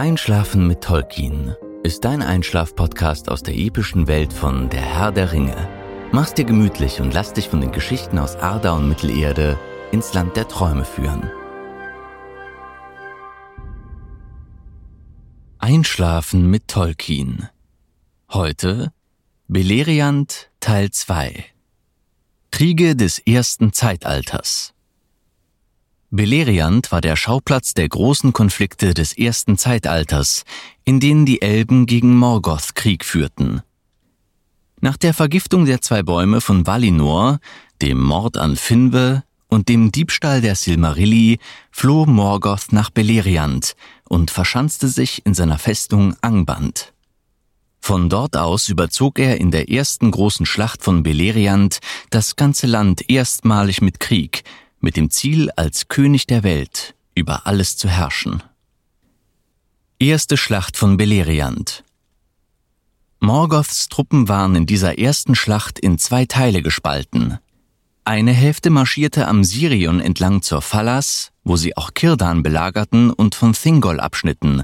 Einschlafen mit Tolkien ist dein Einschlaf-Podcast aus der epischen Welt von Der Herr der Ringe. Mach's dir gemütlich und lass dich von den Geschichten aus Arda und Mittelerde ins Land der Träume führen. Einschlafen mit Tolkien. Heute Beleriand Teil 2 Kriege des ersten Zeitalters Beleriand war der Schauplatz der großen Konflikte des ersten Zeitalters, in denen die Elben gegen Morgoth Krieg führten. Nach der Vergiftung der zwei Bäume von Valinor, dem Mord an Finve und dem Diebstahl der Silmarilli floh Morgoth nach Beleriand und verschanzte sich in seiner Festung Angband. Von dort aus überzog er in der ersten großen Schlacht von Beleriand das ganze Land erstmalig mit Krieg, mit dem Ziel, als König der Welt über alles zu herrschen. Erste Schlacht von Beleriand Morgoths Truppen waren in dieser ersten Schlacht in zwei Teile gespalten. Eine Hälfte marschierte am Sirion entlang zur Fallas, wo sie auch Kirdan belagerten und von Thingol abschnitten.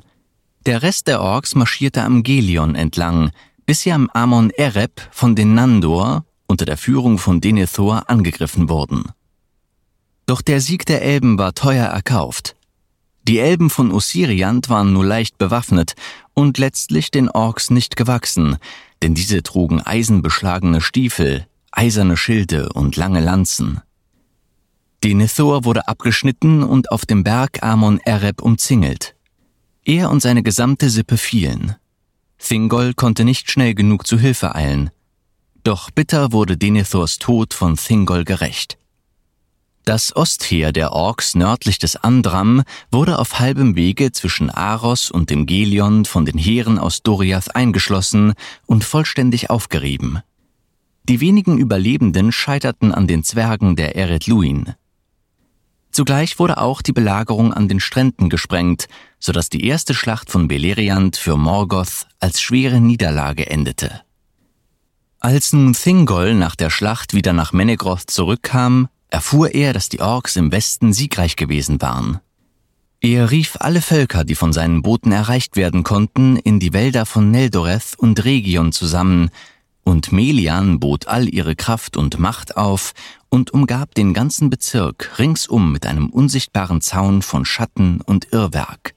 Der Rest der Orks marschierte am Gelion entlang, bis sie am Amon Ereb von den Nandor unter der Führung von Denethor angegriffen wurden. Doch der Sieg der Elben war teuer erkauft. Die Elben von Ossiriant waren nur leicht bewaffnet und letztlich den Orks nicht gewachsen, denn diese trugen eisenbeschlagene Stiefel, eiserne Schilde und lange Lanzen. Denethor wurde abgeschnitten und auf dem Berg Amon Ereb umzingelt. Er und seine gesamte Sippe fielen. Thingol konnte nicht schnell genug zu Hilfe eilen. Doch bitter wurde Denethors Tod von Thingol gerecht. Das Ostheer der Orks nördlich des Andram wurde auf halbem Wege zwischen Aros und dem Gelion von den Heeren aus Doriath eingeschlossen und vollständig aufgerieben. Die wenigen Überlebenden scheiterten an den Zwergen der Eret Luin. Zugleich wurde auch die Belagerung an den Stränden gesprengt, so dass die erste Schlacht von Beleriand für Morgoth als schwere Niederlage endete. Als nun Thingol nach der Schlacht wieder nach Menegroth zurückkam, erfuhr er, dass die Orks im Westen siegreich gewesen waren. Er rief alle Völker, die von seinen Booten erreicht werden konnten, in die Wälder von Neldoreth und Region zusammen, und Melian bot all ihre Kraft und Macht auf und umgab den ganzen Bezirk ringsum mit einem unsichtbaren Zaun von Schatten und Irrwerk.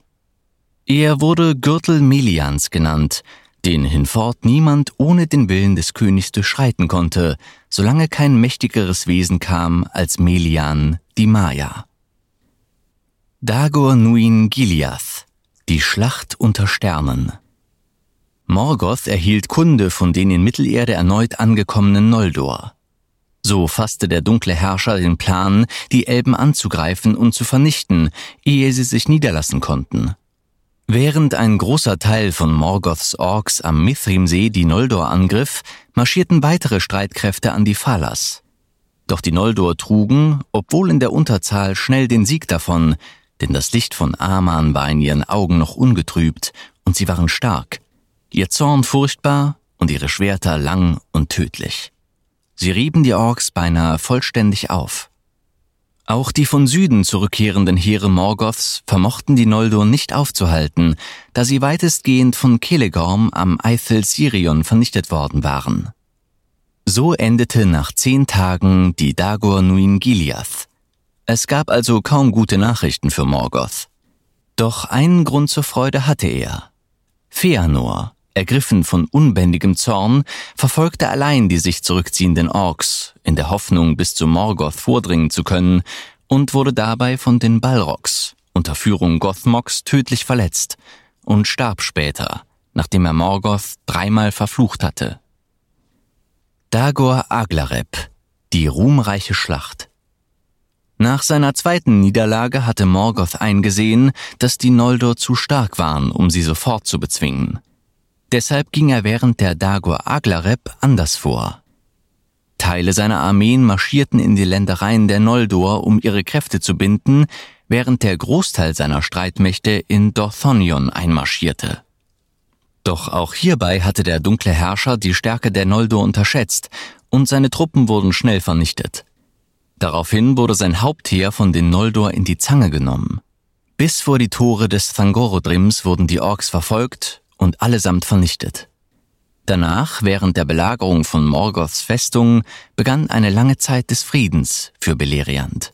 Er wurde Gürtel Melians genannt, den hinfort niemand ohne den Willen des Königs durchschreiten konnte, solange kein mächtigeres Wesen kam als Melian, die Maya. Dagor Nuin Giliath, die Schlacht unter Sternen. Morgoth erhielt Kunde von den in Mittelerde erneut angekommenen Noldor. So fasste der dunkle Herrscher den Plan, die Elben anzugreifen und zu vernichten, ehe sie sich niederlassen konnten. Während ein großer Teil von Morgoths Orks am Mithrimsee die Noldor angriff, marschierten weitere Streitkräfte an die Falas. Doch die Noldor trugen, obwohl in der Unterzahl, schnell den Sieg davon, denn das Licht von Aman war in ihren Augen noch ungetrübt und sie waren stark, ihr Zorn furchtbar und ihre Schwerter lang und tödlich. Sie rieben die Orks beinahe vollständig auf. Auch die von Süden zurückkehrenden Heere Morgoths vermochten die Noldor nicht aufzuhalten, da sie weitestgehend von Kelegorm am Eithel Sirion vernichtet worden waren. So endete nach zehn Tagen die Dagor Nuin Giliath. Es gab also kaum gute Nachrichten für Morgoth. Doch einen Grund zur Freude hatte er. Feanor, ergriffen von unbändigem Zorn, verfolgte allein die sich zurückziehenden Orks, in der Hoffnung, bis zu Morgoth vordringen zu können, und wurde dabei von den Balrogs unter Führung Gothmoks tödlich verletzt und starb später, nachdem er Morgoth dreimal verflucht hatte. Dagor Aglareb, die ruhmreiche Schlacht. Nach seiner zweiten Niederlage hatte Morgoth eingesehen, dass die Noldor zu stark waren, um sie sofort zu bezwingen. Deshalb ging er während der Dagor Aglareb anders vor. Teile seiner Armeen marschierten in die Ländereien der Noldor, um ihre Kräfte zu binden, während der Großteil seiner Streitmächte in Dorthonion einmarschierte. Doch auch hierbei hatte der dunkle Herrscher die Stärke der Noldor unterschätzt und seine Truppen wurden schnell vernichtet. Daraufhin wurde sein Hauptheer von den Noldor in die Zange genommen. Bis vor die Tore des Thangorodrims wurden die Orks verfolgt und allesamt vernichtet. Danach, während der Belagerung von Morgoths Festung, begann eine lange Zeit des Friedens für Beleriand.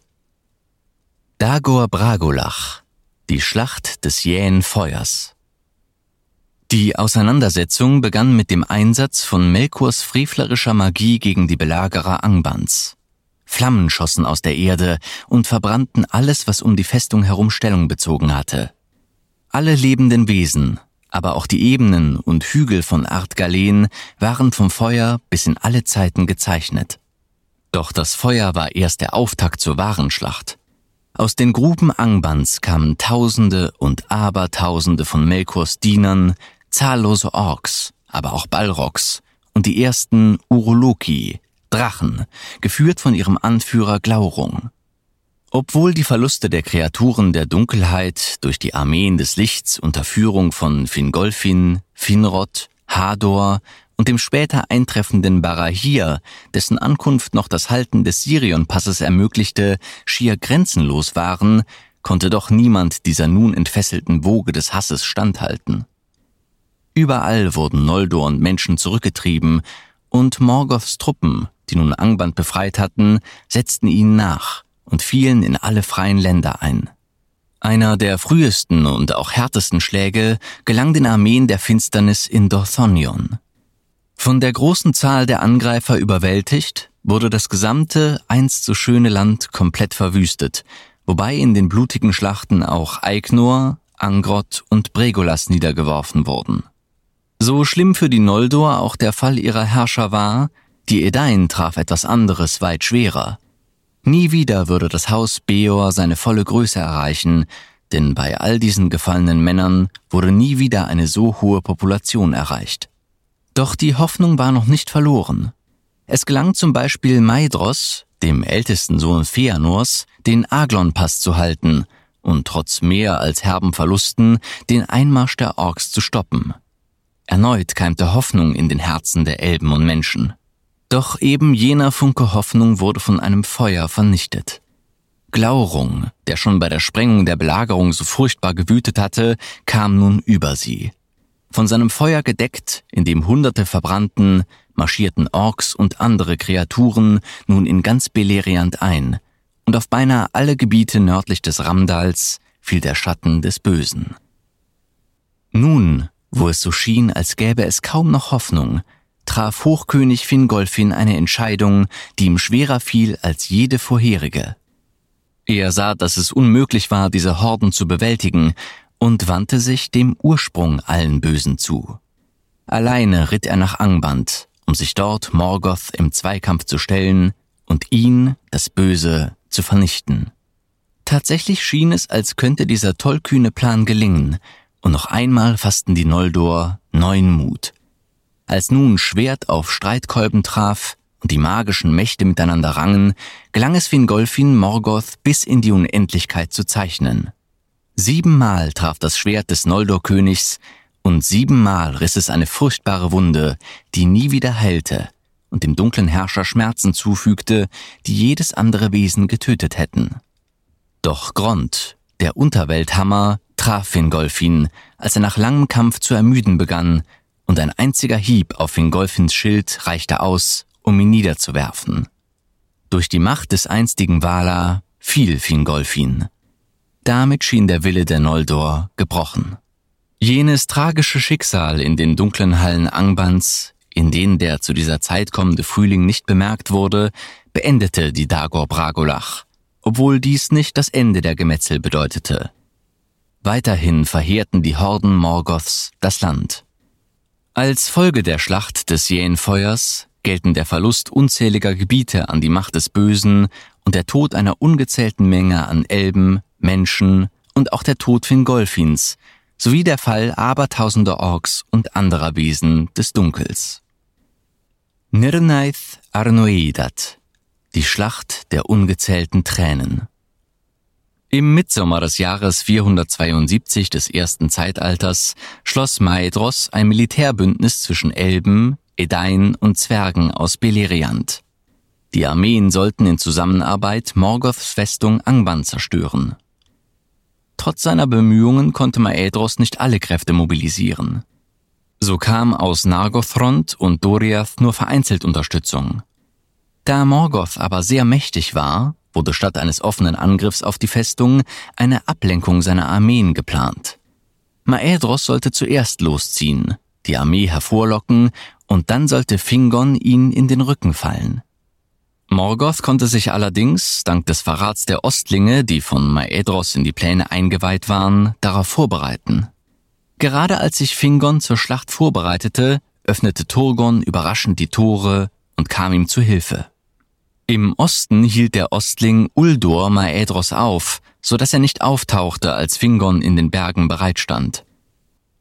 Dagor Bragolach, die Schlacht des jähen Feuers. Die Auseinandersetzung begann mit dem Einsatz von Melkors frevlerischer Magie gegen die Belagerer Angbans. Flammen schossen aus der Erde und verbrannten alles, was um die Festung herum Stellung bezogen hatte. Alle lebenden Wesen, aber auch die Ebenen und Hügel von Ardgalen waren vom Feuer bis in alle Zeiten gezeichnet. Doch das Feuer war erst der Auftakt zur wahren Schlacht. Aus den Gruben Angbans kamen Tausende und Abertausende von Melkors Dienern, zahllose Orks, aber auch Balrogs und die ersten Uroloki, Drachen, geführt von ihrem Anführer Glaurung. Obwohl die Verluste der Kreaturen der Dunkelheit durch die Armeen des Lichts unter Führung von Fingolfin, Finrod, Hador und dem später eintreffenden Barahir, dessen Ankunft noch das Halten des Sirion-Passes ermöglichte, schier grenzenlos waren, konnte doch niemand dieser nun entfesselten Woge des Hasses standhalten. Überall wurden Noldor und Menschen zurückgetrieben, und Morgoths Truppen, die nun Angband befreit hatten, setzten ihnen nach, und fielen in alle freien Länder ein. Einer der frühesten und auch härtesten Schläge gelang den Armeen der Finsternis in Dorthonion. Von der großen Zahl der Angreifer überwältigt, wurde das gesamte einst so schöne Land komplett verwüstet, wobei in den blutigen Schlachten auch Eignor, Angrod und Bregolas niedergeworfen wurden. So schlimm für die Noldor auch der Fall ihrer Herrscher war, die Edain traf etwas anderes weit schwerer. Nie wieder würde das Haus Beor seine volle Größe erreichen, denn bei all diesen gefallenen Männern wurde nie wieder eine so hohe Population erreicht. Doch die Hoffnung war noch nicht verloren. Es gelang zum Beispiel Maidros, dem ältesten Sohn Feanors, den Aglon-Pass zu halten und trotz mehr als herben Verlusten den Einmarsch der Orks zu stoppen. Erneut keimte Hoffnung in den Herzen der Elben und Menschen. Doch eben jener Funke Hoffnung wurde von einem Feuer vernichtet. Glaurung, der schon bei der Sprengung der Belagerung so furchtbar gewütet hatte, kam nun über sie. Von seinem Feuer gedeckt, in dem Hunderte verbrannten, marschierten Orks und andere Kreaturen nun in ganz Beleriand ein, und auf beinahe alle Gebiete nördlich des Ramdals fiel der Schatten des Bösen. Nun, wo es so schien, als gäbe es kaum noch Hoffnung, traf Hochkönig Fingolfin eine Entscheidung, die ihm schwerer fiel als jede vorherige. Er sah, dass es unmöglich war, diese Horden zu bewältigen, und wandte sich dem Ursprung allen Bösen zu. Alleine ritt er nach Angband, um sich dort Morgoth im Zweikampf zu stellen und ihn, das Böse, zu vernichten. Tatsächlich schien es, als könnte dieser tollkühne Plan gelingen, und noch einmal fassten die Noldor neuen Mut. Als nun Schwert auf Streitkolben traf und die magischen Mächte miteinander rangen, gelang es Fingolfin Morgoth bis in die Unendlichkeit zu zeichnen. Siebenmal traf das Schwert des Noldor-Königs und siebenmal riss es eine furchtbare Wunde, die nie wieder heilte und dem dunklen Herrscher Schmerzen zufügte, die jedes andere Wesen getötet hätten. Doch Grond, der Unterwelthammer, traf Fingolfin, als er nach langem Kampf zu ermüden begann und ein einziger Hieb auf Fingolfins Schild reichte aus, um ihn niederzuwerfen. Durch die Macht des einstigen Vala fiel Fingolfin. Damit schien der Wille der Noldor gebrochen. Jenes tragische Schicksal in den dunklen Hallen Angbans, in denen der zu dieser Zeit kommende Frühling nicht bemerkt wurde, beendete die Dagor Bragolach, obwohl dies nicht das Ende der Gemetzel bedeutete. Weiterhin verheerten die Horden Morgoths das Land. Als Folge der Schlacht des Jähenfeuers, gelten der Verlust unzähliger Gebiete an die Macht des Bösen und der Tod einer ungezählten Menge an Elben, Menschen und auch der Tod Fingolfins, sowie der Fall abertausender Orks und anderer Wesen des Dunkels. Nirnaith Arnoedat, die Schlacht der ungezählten Tränen. Im Mitsommer des Jahres 472 des ersten Zeitalters schloss Maedros ein Militärbündnis zwischen Elben, Edain und Zwergen aus Beleriand. Die Armeen sollten in Zusammenarbeit Morgoths Festung Angban zerstören. Trotz seiner Bemühungen konnte Maedros nicht alle Kräfte mobilisieren. So kam aus Nargothrond und Doriath nur vereinzelt Unterstützung. Da Morgoth aber sehr mächtig war, wurde statt eines offenen Angriffs auf die Festung eine Ablenkung seiner Armeen geplant. Maedros sollte zuerst losziehen, die Armee hervorlocken und dann sollte Fingon ihn in den Rücken fallen. Morgoth konnte sich allerdings, dank des Verrats der Ostlinge, die von Maedros in die Pläne eingeweiht waren, darauf vorbereiten. Gerade als sich Fingon zur Schlacht vorbereitete, öffnete Turgon überraschend die Tore und kam ihm zu Hilfe. Im Osten hielt der Ostling Uldor Maedros auf, so dass er nicht auftauchte, als Fingon in den Bergen bereitstand.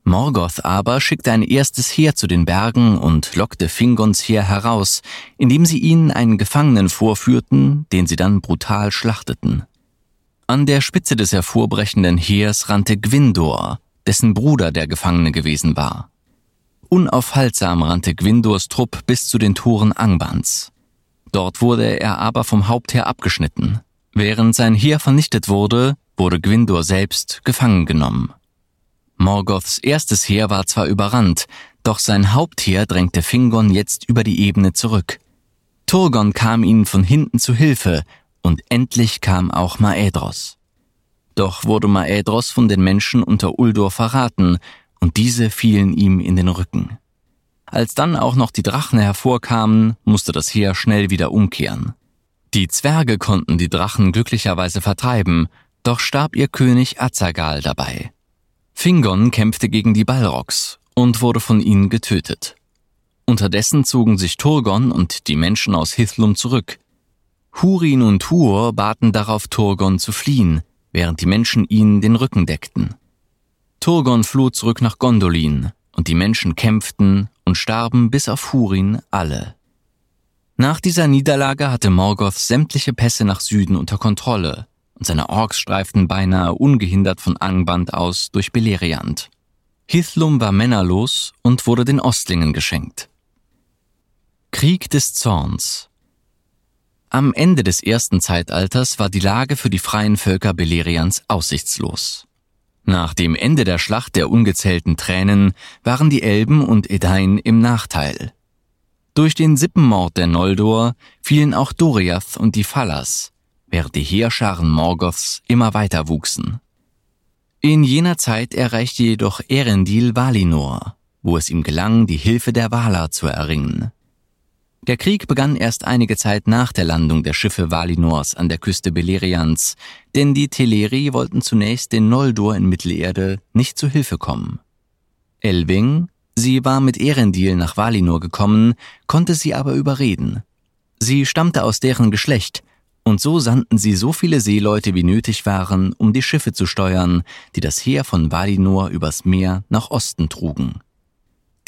Morgoth aber schickte ein erstes Heer zu den Bergen und lockte Fingons Heer heraus, indem sie ihnen einen Gefangenen vorführten, den sie dann brutal schlachteten. An der Spitze des hervorbrechenden Heers rannte Gwindor, dessen Bruder der Gefangene gewesen war. Unaufhaltsam rannte Gwindors Trupp bis zu den Toren Angbans. Dort wurde er aber vom Hauptheer abgeschnitten. Während sein Heer vernichtet wurde, wurde Gwindor selbst gefangen genommen. Morgoths erstes Heer war zwar überrannt, doch sein Hauptheer drängte Fingon jetzt über die Ebene zurück. Turgon kam ihnen von hinten zu Hilfe, und endlich kam auch Maedros. Doch wurde Maedros von den Menschen unter Uldor verraten, und diese fielen ihm in den Rücken. Als dann auch noch die Drachen hervorkamen, musste das Heer schnell wieder umkehren. Die Zwerge konnten die Drachen glücklicherweise vertreiben, doch starb ihr König Azagal dabei. Fingon kämpfte gegen die Balrogs und wurde von ihnen getötet. Unterdessen zogen sich Turgon und die Menschen aus Hithlum zurück. Hurin und Huor baten darauf Turgon zu fliehen, während die Menschen ihnen den Rücken deckten. Turgon floh zurück nach Gondolin, und die Menschen kämpften und starben bis auf Hurin alle. Nach dieser Niederlage hatte Morgoth sämtliche Pässe nach Süden unter Kontrolle und seine Orks streiften beinahe ungehindert von Angband aus durch Beleriand. Hithlum war männerlos und wurde den Ostlingen geschenkt. Krieg des Zorns Am Ende des ersten Zeitalters war die Lage für die freien Völker Beleriands aussichtslos. Nach dem Ende der Schlacht der ungezählten Tränen waren die Elben und Edain im Nachteil. Durch den Sippenmord der Noldor fielen auch Doriath und die Fallas, während die Heerscharen Morgoths immer weiter wuchsen. In jener Zeit erreichte jedoch Erendil Valinor, wo es ihm gelang, die Hilfe der Valar zu erringen. Der Krieg begann erst einige Zeit nach der Landung der Schiffe Valinors an der Küste Beleriands, denn die Teleri wollten zunächst den Noldor in Mittelerde nicht zu Hilfe kommen. Elwing, sie war mit Erendil nach Valinor gekommen, konnte sie aber überreden. Sie stammte aus deren Geschlecht, und so sandten sie so viele Seeleute wie nötig waren, um die Schiffe zu steuern, die das Heer von Valinor übers Meer nach Osten trugen.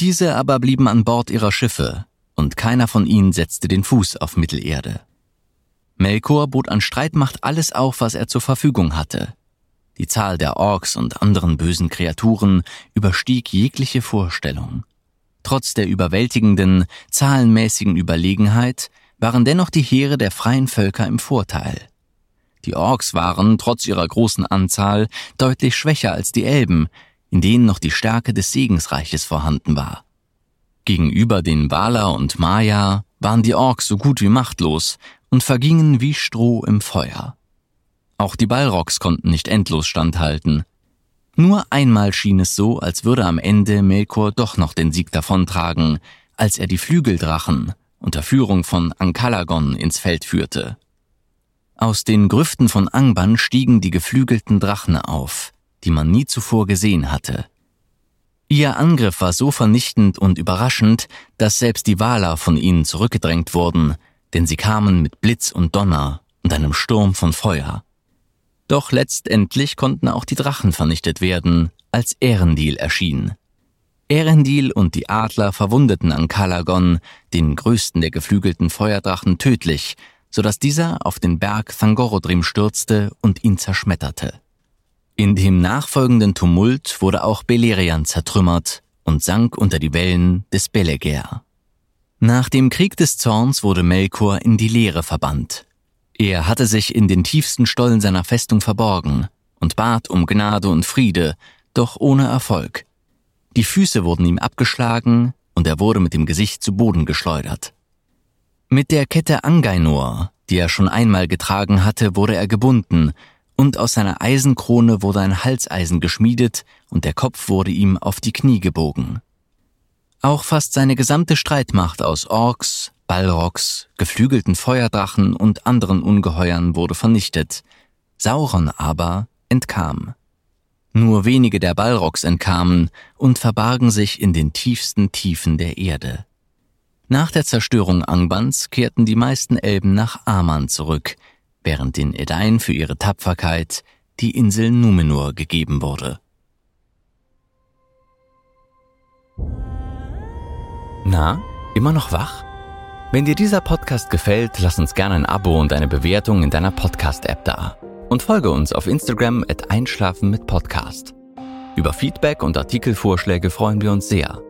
Diese aber blieben an Bord ihrer Schiffe, und keiner von ihnen setzte den Fuß auf Mittelerde. Melkor bot an Streitmacht alles auf, was er zur Verfügung hatte. Die Zahl der Orks und anderen bösen Kreaturen überstieg jegliche Vorstellung. Trotz der überwältigenden, zahlenmäßigen Überlegenheit waren dennoch die Heere der freien Völker im Vorteil. Die Orks waren, trotz ihrer großen Anzahl, deutlich schwächer als die Elben, in denen noch die Stärke des Segensreiches vorhanden war. Gegenüber den Wala und Maya waren die Orks so gut wie machtlos und vergingen wie Stroh im Feuer. Auch die Balrogs konnten nicht endlos standhalten. Nur einmal schien es so, als würde am Ende Melkor doch noch den Sieg davontragen, als er die Flügeldrachen unter Führung von Ankalagon ins Feld führte. Aus den Grüften von Angban stiegen die geflügelten Drachen auf, die man nie zuvor gesehen hatte. Ihr Angriff war so vernichtend und überraschend, dass selbst die Waler von ihnen zurückgedrängt wurden, denn sie kamen mit Blitz und Donner und einem Sturm von Feuer. Doch letztendlich konnten auch die Drachen vernichtet werden, als Erendil erschien. Erendil und die Adler verwundeten an Kalagon, den größten der geflügelten Feuerdrachen, tödlich, so dass dieser auf den Berg Thangorodrim stürzte und ihn zerschmetterte. In dem nachfolgenden Tumult wurde auch Beleriand zertrümmert und sank unter die Wellen des Beleger. Nach dem Krieg des Zorns wurde Melkor in die Leere verbannt. Er hatte sich in den tiefsten Stollen seiner Festung verborgen und bat um Gnade und Friede, doch ohne Erfolg. Die Füße wurden ihm abgeschlagen und er wurde mit dem Gesicht zu Boden geschleudert. Mit der Kette Angainor, die er schon einmal getragen hatte, wurde er gebunden und aus seiner Eisenkrone wurde ein Halseisen geschmiedet und der Kopf wurde ihm auf die Knie gebogen. Auch fast seine gesamte Streitmacht aus Orks, Balrogs, geflügelten Feuerdrachen und anderen Ungeheuern wurde vernichtet. Sauron aber entkam. Nur wenige der Balrogs entkamen und verbargen sich in den tiefsten Tiefen der Erde. Nach der Zerstörung Angbans kehrten die meisten Elben nach Aman zurück, während den Edain für ihre Tapferkeit die Insel Numenor gegeben wurde. Na, immer noch wach? Wenn dir dieser Podcast gefällt, lass uns gerne ein Abo und eine Bewertung in deiner Podcast-App da. Und folge uns auf Instagram at Einschlafen mit Podcast. Über Feedback und Artikelvorschläge freuen wir uns sehr.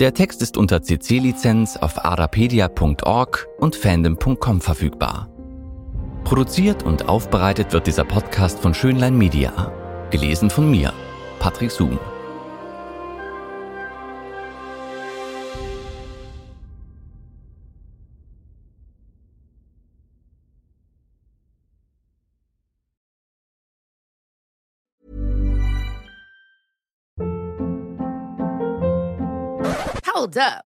Der Text ist unter CC-Lizenz auf arapedia.org und fandom.com verfügbar. Produziert und aufbereitet wird dieser Podcast von Schönlein Media. Gelesen von mir, Patrick Zoom. Hold up.